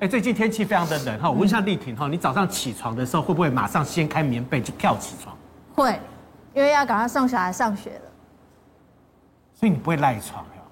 哎，最近天气非常的冷哈，我问一下丽婷哈，你早上起床的时候会不会马上掀开棉被就跳起床？会，因为要赶快送小孩上学了。所以你不会赖床呀？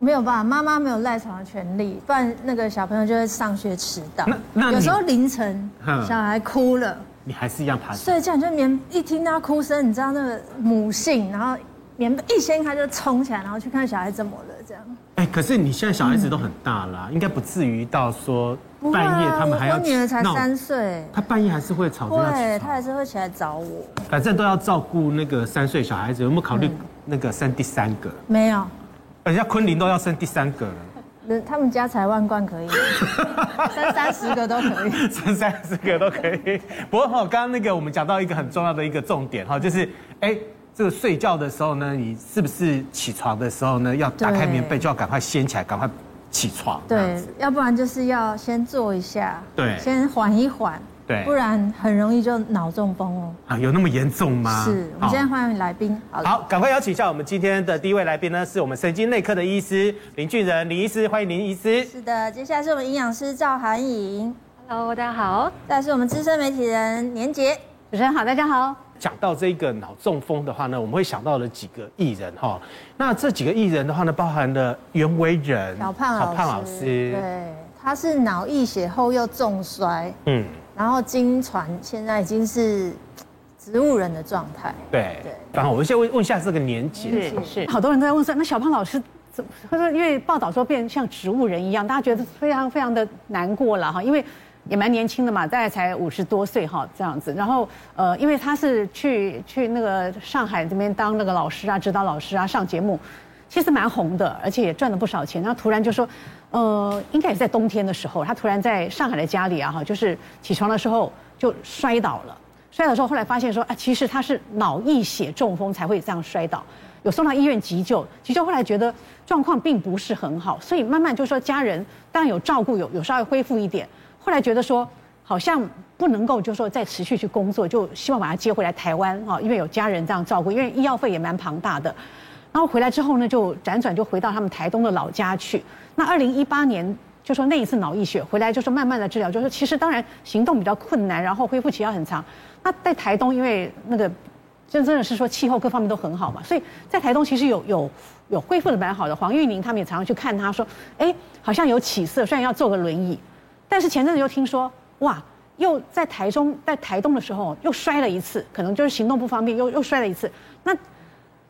没有办法，妈妈没有赖床的权利，不然那个小朋友就会上学迟到。那那有时候凌晨小孩哭了，你还是一样爬。睡觉就棉一听到哭声，你知道那个母性，然后棉被一掀开就冲起来，然后去看小孩怎么了这样。哎，可是你现在小孩子都很大了，应该不至于到说半夜他们还要。我女儿才三岁，她半夜还是会吵着要起床。对，她还是会起来找我。反正都要照顾那个三岁小孩子，有没有考虑那个生第三个？没有。人家昆凌都要生第三个了，人他们家财万贯可以，生三十个都可以，生三十个都可以。不过哈，刚刚那个我们讲到一个很重要的一个重点哈，就是哎，这个睡觉的时候呢，你是不是起床的时候呢，要打开棉被就要赶快掀起来，赶快起床？对，要不然就是要先坐一下，对，先缓一缓。对，不然很容易就脑中风哦。啊，有那么严重吗？是，我们现在欢迎来宾。好，好，赶快邀请一下我们今天的第一位来宾呢，是我们神经内科的医师林俊仁林医师，欢迎林医师。是的，接下来是我们营养师赵涵颖。Hello，大家好。再来是我们资深媒体人年洁。主持人好，大家好。讲到这个脑中风的话呢，我们会想到了几个艺人哈。那这几个艺人的话呢，包含了袁惟仁、小胖老师。胖老师，对，他是脑溢血后又重摔。嗯。然后经传现在已经是植物人的状态。对对。然后我们先问问一下这个年纪。是是。好多人都在问说，那小胖老师怎么？他说因为报道说变像植物人一样，大家觉得非常非常的难过了哈，因为也蛮年轻的嘛，大概才五十多岁哈这样子。然后呃，因为他是去去那个上海这边当那个老师啊，指导老师啊，上节目，其实蛮红的，而且也赚了不少钱。然后突然就说。呃，应该也在冬天的时候，他突然在上海的家里啊，哈，就是起床的时候就摔倒了。摔倒之后，后来发现说，啊，其实他是脑溢血中风才会这样摔倒。有送到医院急救，急救后来觉得状况并不是很好，所以慢慢就说家人当然有照顾，有有稍微恢复一点。后来觉得说好像不能够就是说再持续去工作，就希望把他接回来台湾啊，因为有家人这样照顾，因为医药费也蛮庞大的。然后回来之后呢，就辗转就回到他们台东的老家去。那二零一八年就说那一次脑溢血回来，就说慢慢的治疗，就说其实当然行动比较困难，然后恢复期要很长。那在台东，因为那个真真的是说气候各方面都很好嘛，所以在台东其实有有有恢复的蛮好的。黄玉宁他们也常常去看他说，哎，好像有起色，虽然要坐个轮椅，但是前阵子又听说，哇，又在台中在台东的时候又摔了一次，可能就是行动不方便，又又摔了一次。那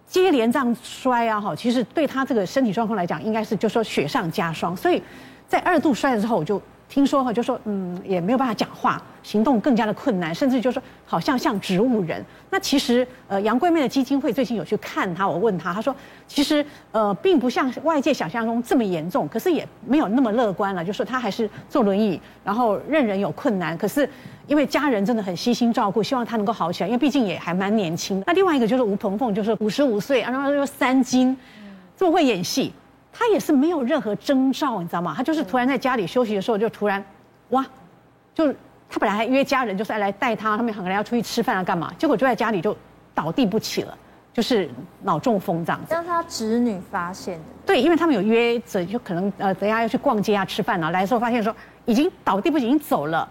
接连这样摔啊，哈，其实对他这个身体状况来讲，应该是就说雪上加霜。所以在二度摔了之后，我就听说哈，就说嗯，也没有办法讲话。行动更加的困难，甚至就是说好像像植物人。那其实呃，杨贵妹的基金会最近有去看她，我问她她说其实呃，并不像外界想象中这么严重，可是也没有那么乐观了。就说她还是坐轮椅，然后任人有困难。可是因为家人真的很悉心照顾，希望她能够好起来，因为毕竟也还蛮年轻。那另外一个就是吴鹏凤，就是五十五岁，然后又三金，这么会演戏，他也是没有任何征兆，你知道吗？他就是突然在家里休息的时候，就突然哇，就。他本来还约家人，就是来带他，他们可能要出去吃饭啊，干嘛？结果就在家里就倒地不起了，就是脑中风这样子。让他侄女发现的。对，因为他们有约着，就可能呃，等下要去逛街啊、吃饭啊，来的时候发现说已经倒地不起，已经走了，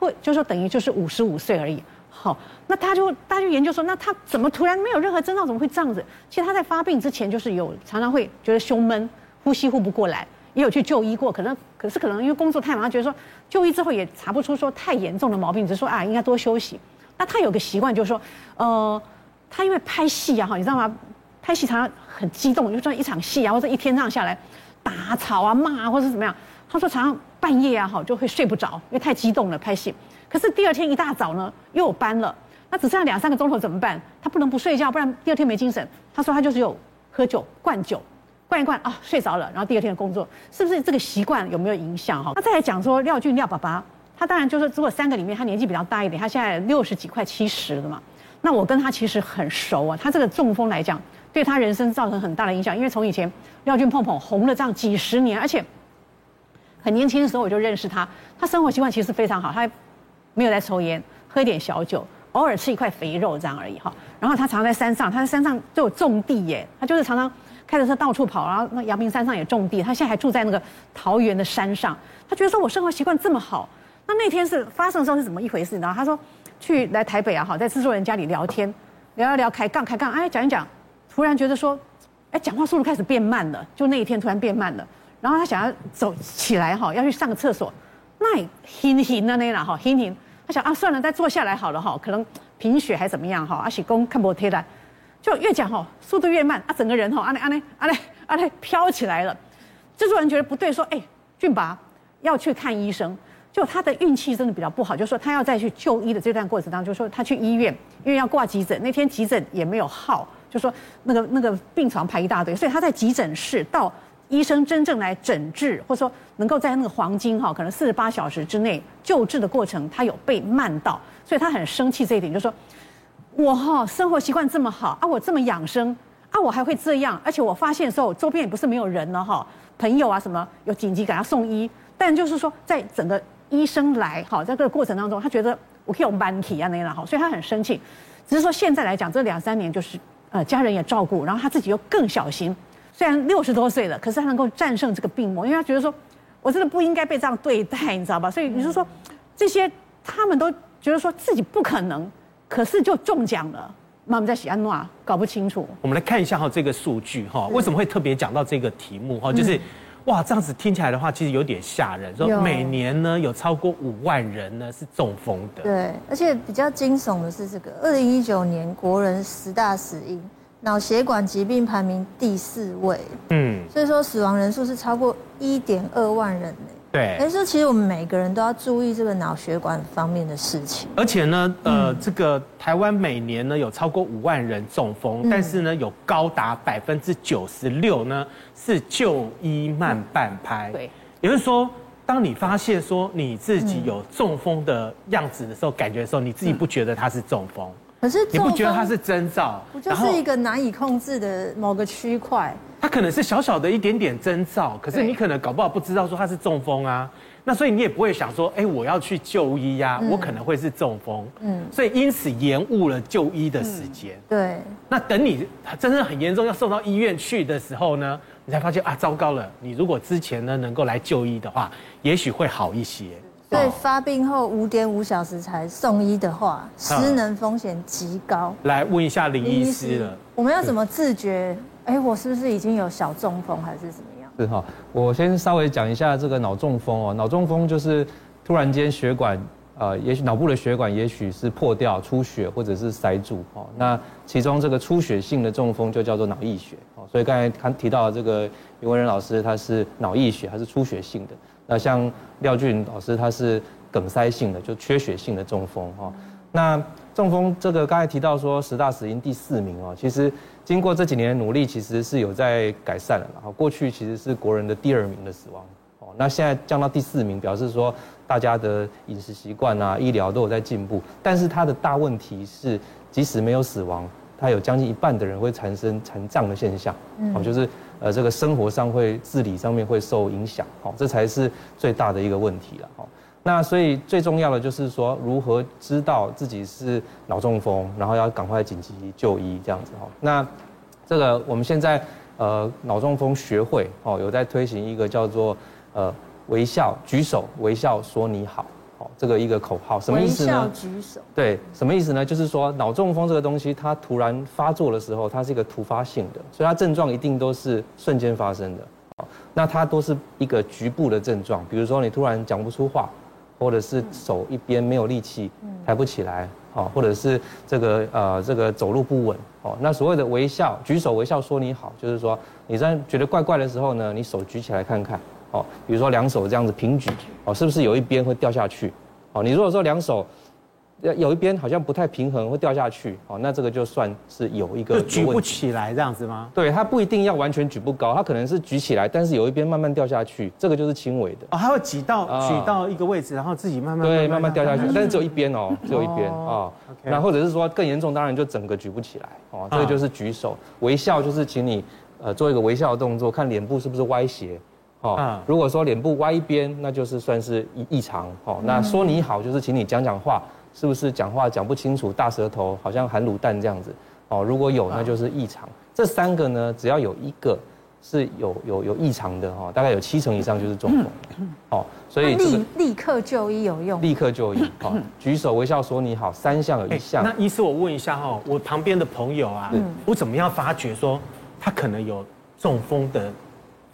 会就说等于就是五十五岁而已。好，那他就大家就研究说，那他怎么突然没有任何征兆，怎么会这样子？其实他在发病之前就是有常常会觉得胸闷，呼吸呼不过来。也有去就医过，可能可是可能因为工作太忙，觉得说就医之后也查不出说太严重的毛病，只是说啊应该多休息。那他有个习惯就是说，呃，他因为拍戏啊哈，你知道吗？拍戏常常很激动，就说一场戏啊或者一天这样下来打吵啊骂啊或者是怎么样，他说常常半夜啊哈就会睡不着，因为太激动了拍戏。可是第二天一大早呢又有班了，那只剩下两三个钟头怎么办？他不能不睡觉，不然第二天没精神。他说他就是有喝酒灌酒。灌一灌啊，睡着了，然后第二天的工作是不是这个习惯有没有影响哈？那再来讲说廖俊廖爸爸，他当然就是如果三个里面他年纪比较大一点，他现在六十几快七十了嘛。那我跟他其实很熟啊，他这个中风来讲，对他人生造成很大的影响，因为从以前廖俊碰碰红了这样几十年，而且很年轻的时候我就认识他，他生活习惯其实非常好，他没有在抽烟，喝一点小酒，偶尔吃一块肥肉这样而已哈。然后他常常在山上，他在山上就有种地耶，他就是常常。开着车到处跑，然后那阳明山上也种地，他现在还住在那个桃园的山上。他觉得说我生活习惯这么好，那那天是发生的时候是怎么一回事？然后他说去来台北啊，好在制作人家里聊天，聊一聊开杠开杠，哎讲一讲，突然觉得说，哎讲话速度开始变慢了，就那一天突然变慢了。然后他想要走起来哈，要去上个厕所，那轻轻的那啦哈，轻轻。他想啊，算了，再坐下来好了哈，可能贫血还怎么样哈？阿喜公看不贴来，就越讲哈，速度越慢啊，整个人哈，阿嘞阿嘞阿嘞阿嘞飘起来了。制作人觉得不对，说哎，俊拔要去看医生。就他的运气真的比较不好，就说他要再去就医的这段过程当中，就说他去医院，因为要挂急诊，那天急诊也没有号，就说那个那个病床排一大堆，所以他在急诊室到。医生真正来诊治，或者说能够在那个黄金哈，可能四十八小时之内救治的过程，他有被慢到，所以他很生气这一点，就说：我哈生活习惯这么好啊，我这么养生啊，我还会这样，而且我发现的时候，周边也不是没有人了哈，朋友啊什么有紧急给他送医，但就是说在整个医生来哈，在这个过程当中，他觉得我可以有慢体啊那样哈，所以他很生气，只是说现在来讲这两三年就是呃家人也照顾，然后他自己又更小心。虽然六十多岁了，可是他能够战胜这个病魔，因为他觉得说，我真的不应该被这样对待，你知道吧？所以你就说，这些他们都觉得说自己不可能，可是就中奖了。妈妈在喜安诺啊，搞不清楚。我们来看一下哈这个数据哈，为什么会特别讲到这个题目哈？就是哇，这样子听起来的话，其实有点吓人。说每年呢有超过五万人呢是中风的。对，而且比较惊悚的是这个，二零一九年国人十大死因。脑血管疾病排名第四位，嗯，所以说死亡人数是超过一点二万人呢。对，所以说其实我们每个人都要注意这个脑血管方面的事情。而且呢，呃，这个台湾每年呢有超过五万人中风，但是呢有高达百分之九十六呢是就医慢半拍。对，也就是说，当你发现说你自己有中风的样子的时候，感觉的时候，你自己不觉得它是中风。可是你不觉得它是征兆？不就是一个难以控制的某个区块？它可能是小小的一点点征兆，可是你可能搞不好不知道说它是中风啊。那所以你也不会想说，哎，我要去就医呀，我可能会是中风。嗯，所以因此延误了就医的时间。对。那等你真正很严重要送到医院去的时候呢，你才发现啊，糟糕了！你如果之前呢能够来就医的话，也许会好一些。所以发病后五点五小时才送医的话，失能风险极高。来问一下林医师了，我们要怎么自觉？哎，我是不是已经有小中风，还是怎么样？是哈，我先稍微讲一下这个脑中风哦。脑中风就是突然间血管，呃，也许脑部的血管也许是破掉、出血，或者是塞住哦。那其中这个出血性的中风就叫做脑溢血哦。所以刚才他提到的这个余文仁老师，他是脑溢血他是出血性的？那像廖俊老师，他是梗塞性的，就缺血性的中风哈。那中风这个刚才提到说十大死因第四名哦，其实经过这几年的努力，其实是有在改善了。然后过去其实是国人的第二名的死亡哦，那现在降到第四名，表示说大家的饮食习惯啊、医疗都有在进步。但是它的大问题是，即使没有死亡，它有将近一半的人会产生残障的现象，哦，就是。呃，这个生活上会自理上面会受影响，好，这才是最大的一个问题了，好。那所以最重要的就是说，如何知道自己是脑中风，然后要赶快紧急就医这样子哈。那这个我们现在呃脑中风学会哦有在推行一个叫做呃微笑举手微笑说你好。这个一个口号什么意思呢？举手。对，什么意思呢？就是说脑中风这个东西，它突然发作的时候，它是一个突发性的，所以它症状一定都是瞬间发生的。那它都是一个局部的症状，比如说你突然讲不出话，或者是手一边没有力气，抬不起来，哦，或者是这个呃这个走路不稳，哦，那所谓的微笑举手微笑说你好，就是说你在觉得怪怪的时候呢，你手举起来看看，哦，比如说两手这样子平举，哦，是不是有一边会掉下去？哦，你如果说两手，有一边好像不太平衡，会掉下去，哦，那这个就算是有一个就举不起来这样子吗？对，它不一定要完全举不高，它可能是举起来，但是有一边慢慢掉下去，这个就是轻微的。哦，它会挤到举到一个位置，然后自己慢慢对慢慢掉下去，但是只有一边哦，只有一边啊。那或者是说更严重，当然就整个举不起来，哦，这个就是举手微笑，就是请你呃做一个微笑的动作，看脸部是不是歪斜。哦，如果说脸部歪一边，那就是算是异异常。哦，那说你好就是请你讲讲话，是不是讲话讲不清楚，大舌头，好像含卤蛋这样子。哦，如果有，那就是异常。这三个呢，只要有一个是有有有异常的哈，大概有七成以上就是中风。哦，所以立立刻就医有用。立刻就医，好，举手微笑说你好，三项有一项。那医师，我问一下哈，我旁边的朋友啊，我怎么样发觉说他可能有中风的？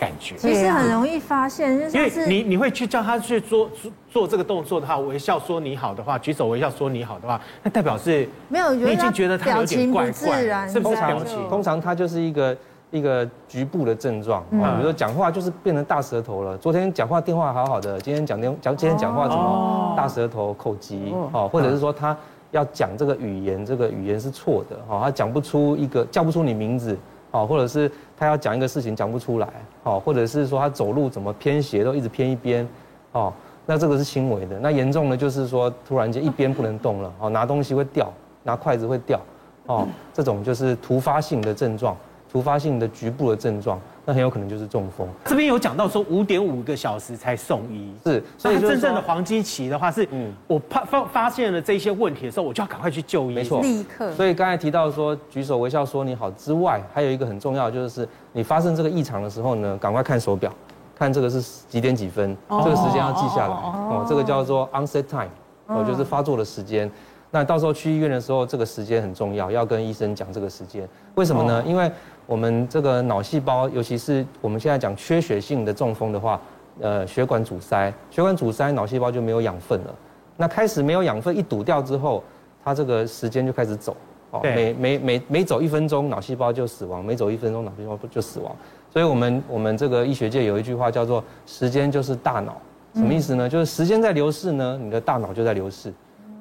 感觉其实很容易发现，因为你你会去叫他去做做做这个动作的话，微笑说你好的话，举手微笑说你好的话，那代表是没有，你已经觉得他有点怪怪，是不是？通常他就是一个一个局部的症状，比如说讲话就是变成大舌头了。昨天讲话电话好好的，今天讲电讲今天讲话怎么大舌头口疾哦，或者是说他要讲这个语言，这个语言是错的哈，他讲不出一个叫不出你名字。哦，或者是他要讲一个事情讲不出来，哦，或者是说他走路怎么偏斜都一直偏一边，哦，那这个是轻微的。那严重的就是说突然间一边不能动了，哦，拿东西会掉，拿筷子会掉，哦，这种就是突发性的症状，突发性的局部的症状。那很有可能就是中风。这边有讲到说五点五个小时才送医，是，所以真正的黄金期的话是，嗯，我发发发现了这些问题的时候，我就要赶快去就医，没错，立刻。所以刚才提到说举手微笑说你好之外，还有一个很重要的就是你发生这个异常的时候呢，赶快看手表，看这个是几点几分，这个时间要记下来，哦，这个叫做 onset time，哦，就是发作的时间。那到时候去医院的时候，这个时间很重要，要跟医生讲这个时间。为什么呢？因为我们这个脑细胞，尤其是我们现在讲缺血性的中风的话，呃，血管阻塞，血管阻塞，脑细胞就没有养分了。那开始没有养分，一堵掉之后，它这个时间就开始走。哦，每每每每走一分钟，脑细胞就死亡；每走一分钟，脑细胞就死亡。所以我们我们这个医学界有一句话叫做“时间就是大脑”，什么意思呢？就是时间在流逝呢，你的大脑就在流逝。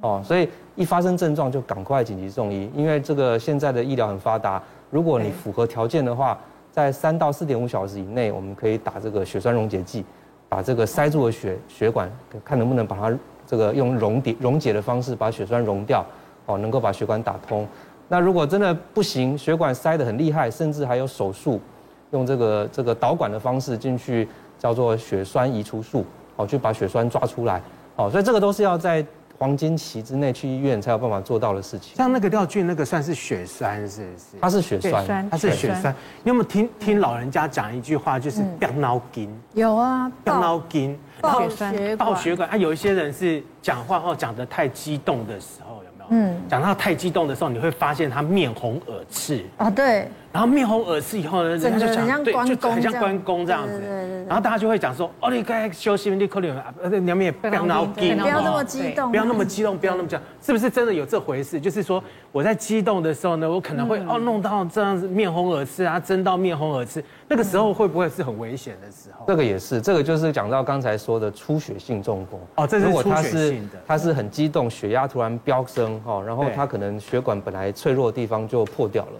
哦，所以一发生症状就赶快紧急送医，因为这个现在的医疗很发达，如果你符合条件的话，在三到四点五小时以内，我们可以打这个血栓溶解剂，把这个塞住的血血管，看能不能把它这个用溶解溶解的方式把血栓溶掉，哦，能够把血管打通。那如果真的不行，血管塞得很厉害，甚至还有手术，用这个这个导管的方式进去，叫做血栓移除术，哦，去把血栓抓出来，哦，所以这个都是要在。黄金期之内去医院才有办法做到的事情。像那个廖俊，那个算是血栓，是不是？它是血栓，它是血栓。你有没有听听老人家讲一句话，就是“不要脑筋”？有啊，不要脑筋，爆血管，爆血管。啊，有一些人是讲话哦，讲得太激动的时候，有没有？嗯，讲到太激动的时候，你会发现他面红耳赤。啊，对。然后面红耳赤以后呢，人家就讲，对，就很像关公这样子。然后大家就会讲说，哦，你该休息，你可能呃，你们也不要脑筋，不要那么激动，不要那么激动，不要那么讲，是不是真的有这回事？就是说我在激动的时候呢，我可能会哦弄到这样子面红耳赤啊，争到面红耳赤，那个时候会不会是很危险的时候？这个也是，这个就是讲到刚才说的出血性中风。哦，这是出血性的，他是很激动，血压突然飙升哈，然后他可能血管本来脆弱的地方就破掉了。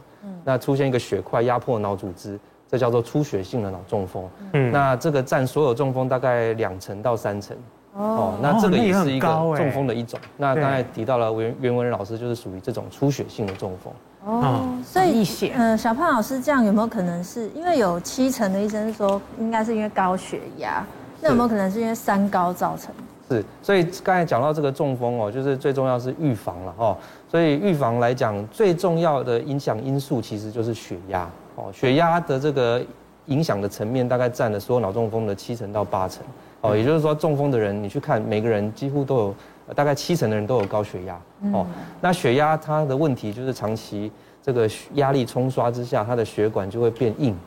那出现一个血块压迫脑组织，这叫做出血性的脑中风。嗯，那这个占所有中风大概两成到三成。哦，那这个也是一个中风的一种。那刚才提到了袁袁文仁老师，就是属于这种出血性的中风。哦，所以嗯，小胖老师这样有没有可能是因为有七成的医生说应该是因为高血压？那有没有可能是因为三高造成？是，所以刚才讲到这个中风哦，就是最重要是预防了哦。所以预防来讲，最重要的影响因素其实就是血压哦。血压的这个影响的层面大概占了所有脑中风的七成到八成哦。也就是说，中风的人你去看，每个人几乎都有大概七成的人都有高血压哦。那血压它的问题就是长期这个压力冲刷之下，它的血管就会变硬。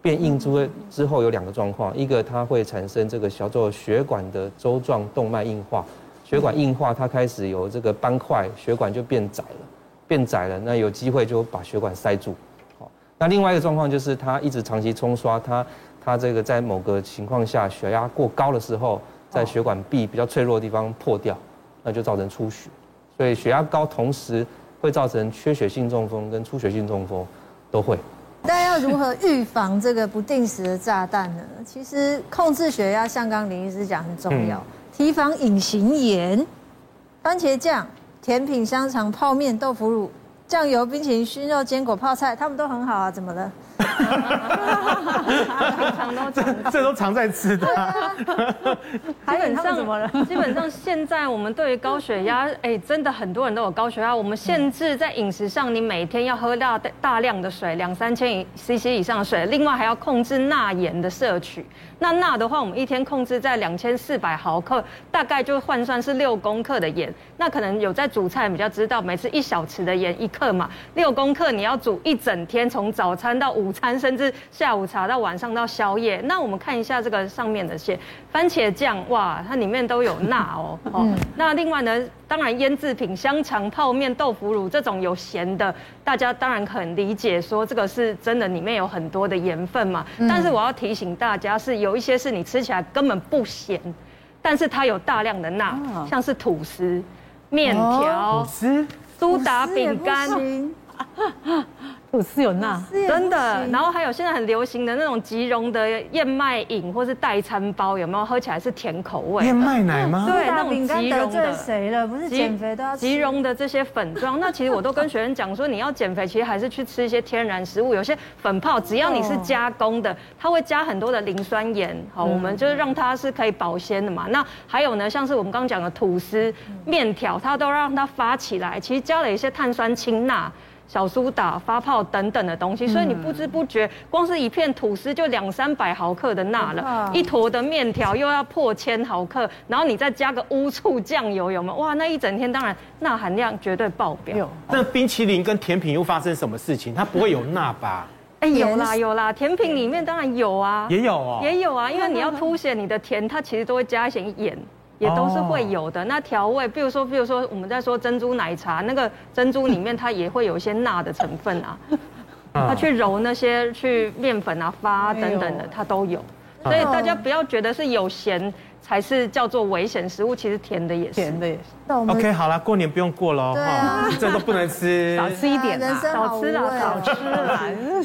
变硬之后，之后有两个状况，一个它会产生这个小做血管的粥状动脉硬化，血管硬化，它开始有这个斑块，血管就变窄了，变窄了，那有机会就把血管塞住。好，那另外一个状况就是它一直长期冲刷，它它这个在某个情况下血压过高的时候，在血管壁比较脆弱的地方破掉，那就造成出血。所以血压高同时会造成缺血性中风跟出血性中风都会。如何预防这个不定时的炸弹呢？其实控制血压，像刚林医师讲很重要。提防隐形盐，番茄酱、甜品、香肠、泡面、豆腐乳、酱油、冰淇淋、熏肉、坚果、泡菜，他们都很好啊，怎么了？常都常这都常在吃的。还有他们怎么了？基本上现在我们对于高血压，哎，真的很多人都有高血压。我们限制在饮食上，你每天要喝大大量的水，两三千 CC 以上的水，另外还要控制钠盐的摄取。那钠的话，我们一天控制在两千四百毫克，大概就换算是六公克的盐。那可能有在煮菜比较知道，每次一小匙的盐一克嘛，六公课你要煮一整天，从早餐到午餐，甚至下午茶到晚上到宵夜。那我们看一下这个上面的线番茄酱，哇，它里面都有钠哦。哦，那另外呢，当然腌制品、香肠、泡面、豆腐乳这种有咸的，大家当然很理解，说这个是真的里面有很多的盐分嘛。但是我要提醒大家是有。有一些是你吃起来根本不咸，但是它有大量的钠，像是吐司、面条、苏打饼干。吐司有钠，真的。然后还有现在很流行的那种即溶的燕麦饮或是代餐包，有没有？喝起来是甜口味。燕麦奶吗？对，那种即溶的。谁了？不是减肥都要即溶的这些粉状。那其实我都跟学生讲说，你要减肥，其实还是去吃一些天然食物。有些粉泡，只要你是加工的，它会加很多的磷酸盐。好，我们就是让它是可以保鲜的嘛。那还有呢，像是我们刚刚讲的吐司、面条，它都让它发起来，其实加了一些碳酸氢钠。小苏打、发泡等等的东西，所以你不知不觉，光是一片吐司就两三百毫克的钠了，一坨的面条又要破千毫克，然后你再加个乌醋酱油，有没有？哇，那一整天当然钠含量绝对爆表。那冰淇淋跟甜品又发生什么事情？它不会有钠吧？哎，有啦有啦，甜品里面当然有啊，也有哦，也有啊，因为你要凸显你的甜，它其实都会加一些盐。也都是会有的。那调味，比如说，比如说，我们在说珍珠奶茶，那个珍珠里面它也会有一些钠的成分啊。它去揉那些去面粉啊、发啊等等的，它都有。所以大家不要觉得是有咸。才是叫做危险食物，其实甜的也是。甜的也是。OK，好了，过年不用过喽，哈，这都不能吃，少吃一点啦，少吃了，少吃了。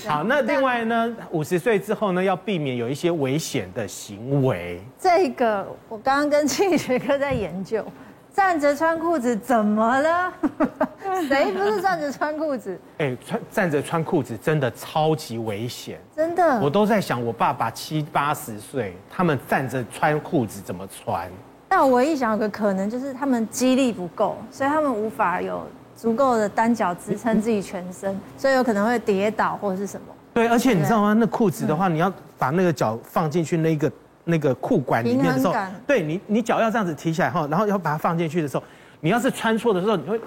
好，那另外呢，五十岁之后呢，要避免有一些危险的行为。这个我刚刚跟 庆学哥在研究。站着穿裤子怎么了？谁不是站着穿裤子？哎，穿站着穿裤子真的超级危险，真的。我都在想，我爸爸七八十岁，他们站着穿裤子怎么穿？但我唯一想有个可能就是他们肌力不够，所以他们无法有足够的单脚支撑自己全身，所以有可能会跌倒或者是什么。对，而且你知道吗？那裤子的话，你要把那个脚放进去那个。那个裤管里面的时候，对你，你脚要这样子提起来哈，然后要把它放进去的时候，你要是穿错的时候，你会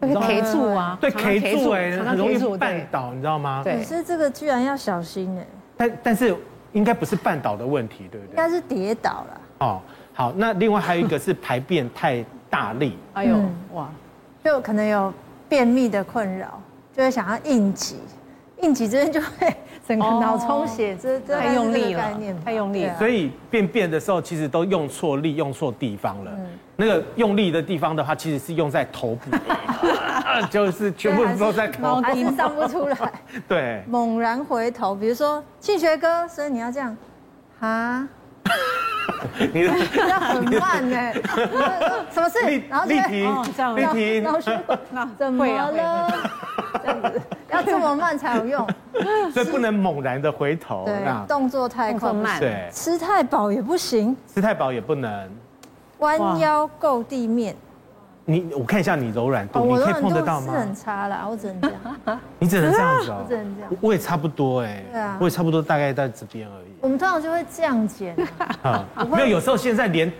会 K 住啊，对，K 住哎，很容易绊倒，你知道吗？对，可是这个居然要小心哎。但但是应该不是绊倒的问题，对不对？应该是跌倒了。哦，好，那另外还有一个是排便太大力，哎呦哇，就可能有便秘的困扰，就会想要应急，应急这边就会。整个脑充血，这这太用力了，太用力了。所以便便的时候，其实都用错力，用错地方了。那个用力的地方的话，其实是用在头部，就是全部都在头，还是上不出来。对，猛然回头，比如说庆学哥，所以你要这样，啊，你的要很慢呢，什么事？然后立体，立体，然后学那怎么了？这样子要这么慢才有用，所以不能猛然的回头。对，动作太快慢。对，吃太饱也不行，吃太饱也不能。弯腰够地面。你我看一下你柔软度，你可以碰得到吗？是很差啦，我只能这样。你只能这样子哦。我只能这样。我也差不多哎。对啊。我也差不多，大概在这边而已。我们通常就会这样剪。啊，没有，有时候现在连。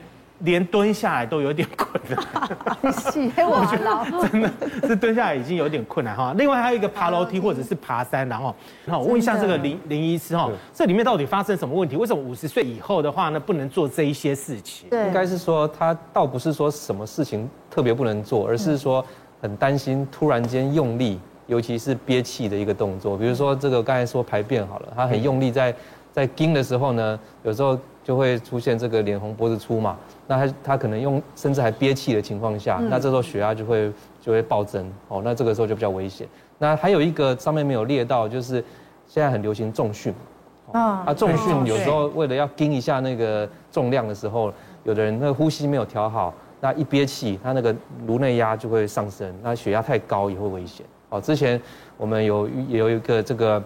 连蹲下来都有点困难，洗我劳，真的是蹲下来已经有点困难哈。另外还有一个爬楼梯或者是爬山，然后，那我问一下这个林林医师哈，这里面到底发生什么问题？为什么五十岁以后的话呢，不能做这一些事情？对，应该是说他倒不是说什么事情特别不能做，而是说很担心突然间用力，尤其是憋气的一个动作，比如说这个刚才说排便好了，他很用力在在惊的时候呢，有时候就会出现这个脸红脖子粗嘛。那他他可能用甚至还憋气的情况下，那这时候血压就会就会暴增哦，那这个时候就比较危险。那还有一个上面没有列到，就是现在很流行重训，啊，重训有时候为了要盯一下那个重量的时候，有的人那个呼吸没有调好，那一憋气，他那个颅内压就会上升，那血压太高也会危险。哦，之前我们有也有一个这个，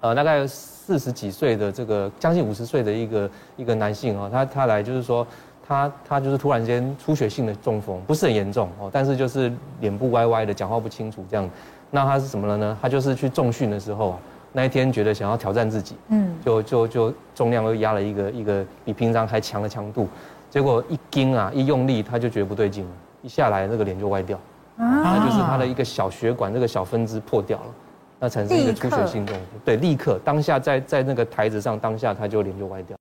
呃，大概四十几岁的这个将近五十岁的一个一个男性啊，他他来就是说。他他就是突然间出血性的中风，不是很严重哦，但是就是脸部歪歪的，讲话不清楚这样。那他是什么了呢？他就是去重训的时候啊，那一天觉得想要挑战自己，嗯，就就就重量又压了一个一个比平常还强的强度，结果一惊啊，一用力他就觉得不对劲了，一下来那个脸就歪掉，啊，那就是他的一个小血管这个小分支破掉了，那产生一个出血性中风，对，立刻当下在在那个台子上当下他就脸就歪掉。